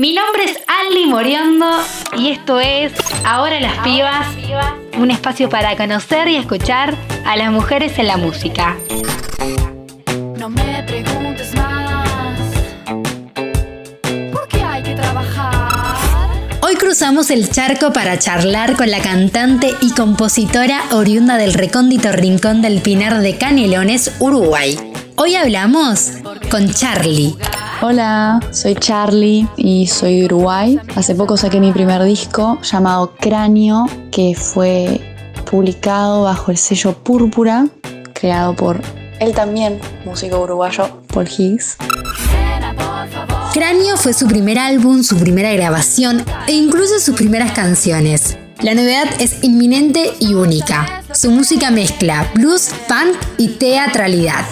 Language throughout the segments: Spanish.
Mi nombre es Ali Moriondo y esto es Ahora las Pibas, un espacio para conocer y escuchar a las mujeres en la música. No me preguntes más. ¿Por qué hay que trabajar? Hoy cruzamos el charco para charlar con la cantante y compositora oriunda del recóndito rincón del Pinar de Canelones, Uruguay. Hoy hablamos con Charlie. Hola, soy Charlie y soy de Uruguay. Hace poco saqué mi primer disco llamado Cráneo, que fue publicado bajo el sello Púrpura, creado por él también, músico uruguayo, Paul Higgs. Cráneo fue su primer álbum, su primera grabación e incluso sus primeras canciones. La novedad es inminente y única. Su música mezcla blues, punk y teatralidad.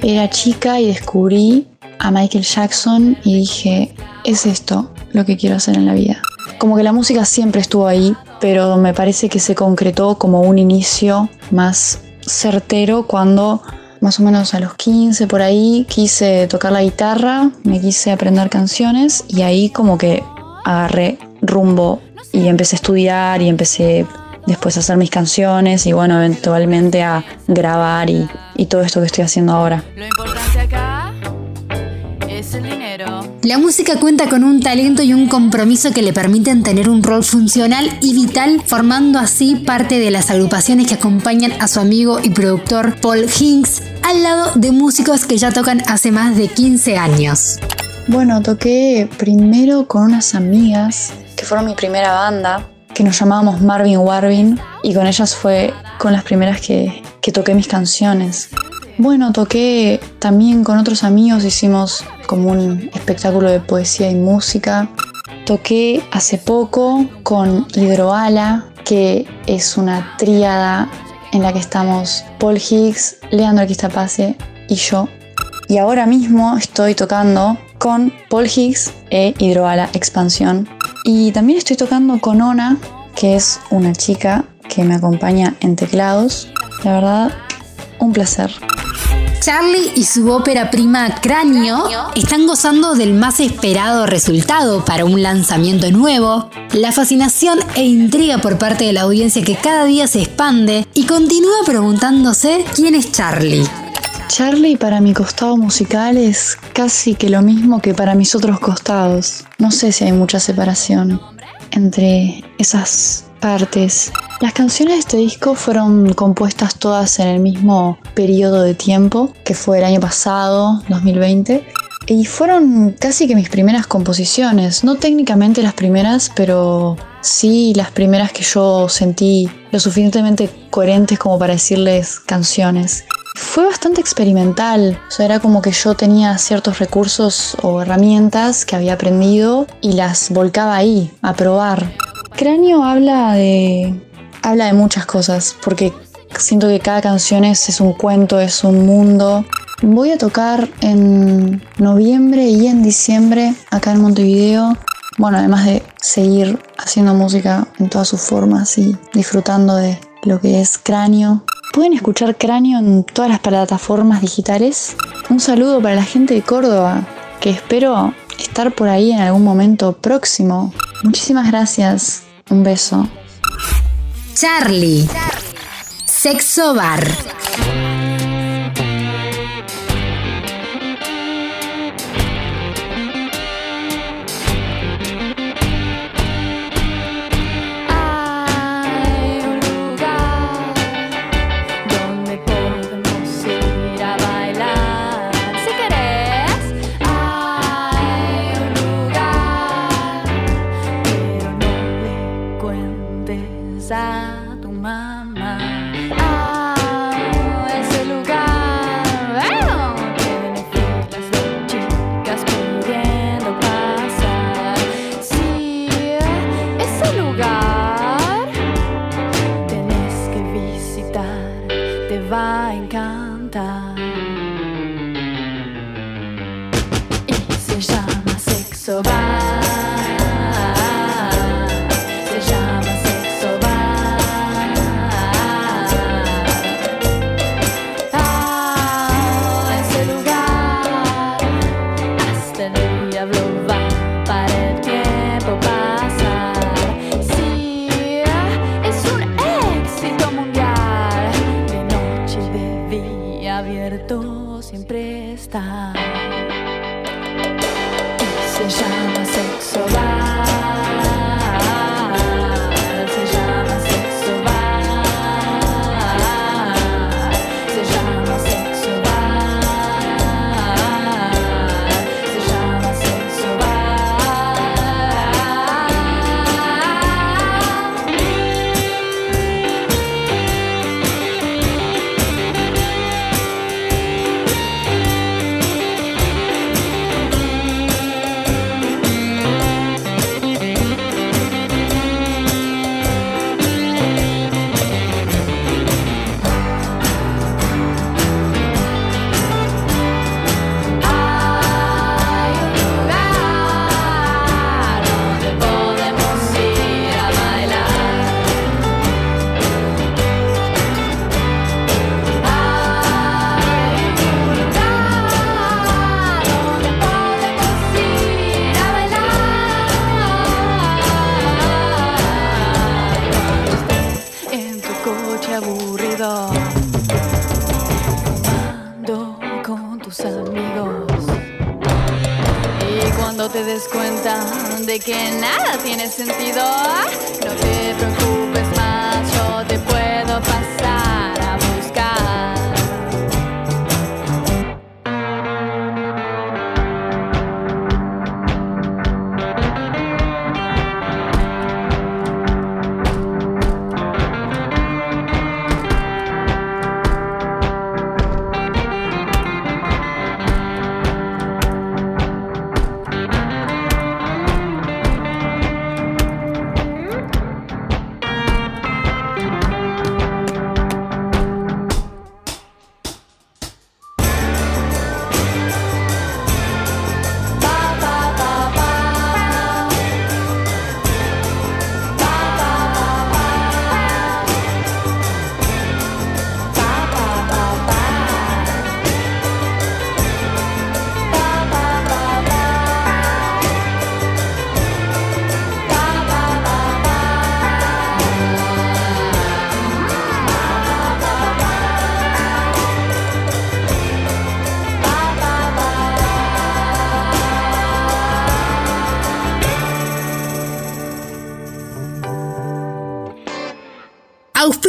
Era chica y descubrí a Michael Jackson y dije, es esto lo que quiero hacer en la vida. Como que la música siempre estuvo ahí, pero me parece que se concretó como un inicio más certero cuando más o menos a los 15 por ahí quise tocar la guitarra, me quise aprender canciones y ahí como que agarré rumbo y empecé a estudiar y empecé después a hacer mis canciones y bueno, eventualmente a grabar y, y todo esto que estoy haciendo ahora. La música cuenta con un talento y un compromiso que le permiten tener un rol funcional y vital, formando así parte de las agrupaciones que acompañan a su amigo y productor Paul Hinks, al lado de músicos que ya tocan hace más de 15 años. Bueno, toqué primero con unas amigas que fueron mi primera banda, que nos llamábamos Marvin Warvin, y con ellas fue con las primeras que, que toqué mis canciones. Bueno, toqué también con otros amigos, hicimos como un espectáculo de poesía y música. Toqué hace poco con Hidroala, que es una tríada en la que estamos Paul Higgs, Leandro Quistapase y yo. Y ahora mismo estoy tocando con Paul Higgs e Hidroala Expansión. Y también estoy tocando con Ona, que es una chica que me acompaña en teclados. La verdad, un placer. Charlie y su ópera prima Cráneo están gozando del más esperado resultado para un lanzamiento nuevo, la fascinación e intriga por parte de la audiencia que cada día se expande y continúa preguntándose quién es Charlie. Charlie para mi costado musical es casi que lo mismo que para mis otros costados. No sé si hay mucha separación entre esas partes. Las canciones de este disco fueron compuestas todas en el mismo periodo de tiempo, que fue el año pasado, 2020. Y fueron casi que mis primeras composiciones, no técnicamente las primeras, pero sí las primeras que yo sentí lo suficientemente coherentes como para decirles canciones. Fue bastante experimental, o sea, era como que yo tenía ciertos recursos o herramientas que había aprendido y las volcaba ahí, a probar. Cráneo habla de, habla de muchas cosas, porque siento que cada canción es, es un cuento, es un mundo. Voy a tocar en noviembre y en diciembre acá en Montevideo. Bueno, además de seguir haciendo música en todas sus formas y disfrutando de lo que es Cráneo. Pueden escuchar Cráneo en todas las plataformas digitales. Un saludo para la gente de Córdoba, que espero estar por ahí en algún momento próximo. Muchísimas gracias. Un beso. Charlie. Sexo Bar. A tu mamá. estar. Te des cuenta de que nada tiene sentido, no te preocupes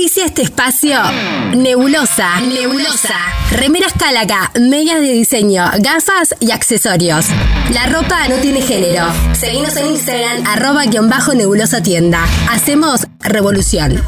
Auspicia este espacio Nebulosa. Nebulosa. Remeras Calaca, medias de diseño, gafas y accesorios. La ropa no tiene género. Seguimos en Instagram, arroba guion bajo nebulosa tienda. Hacemos revolución.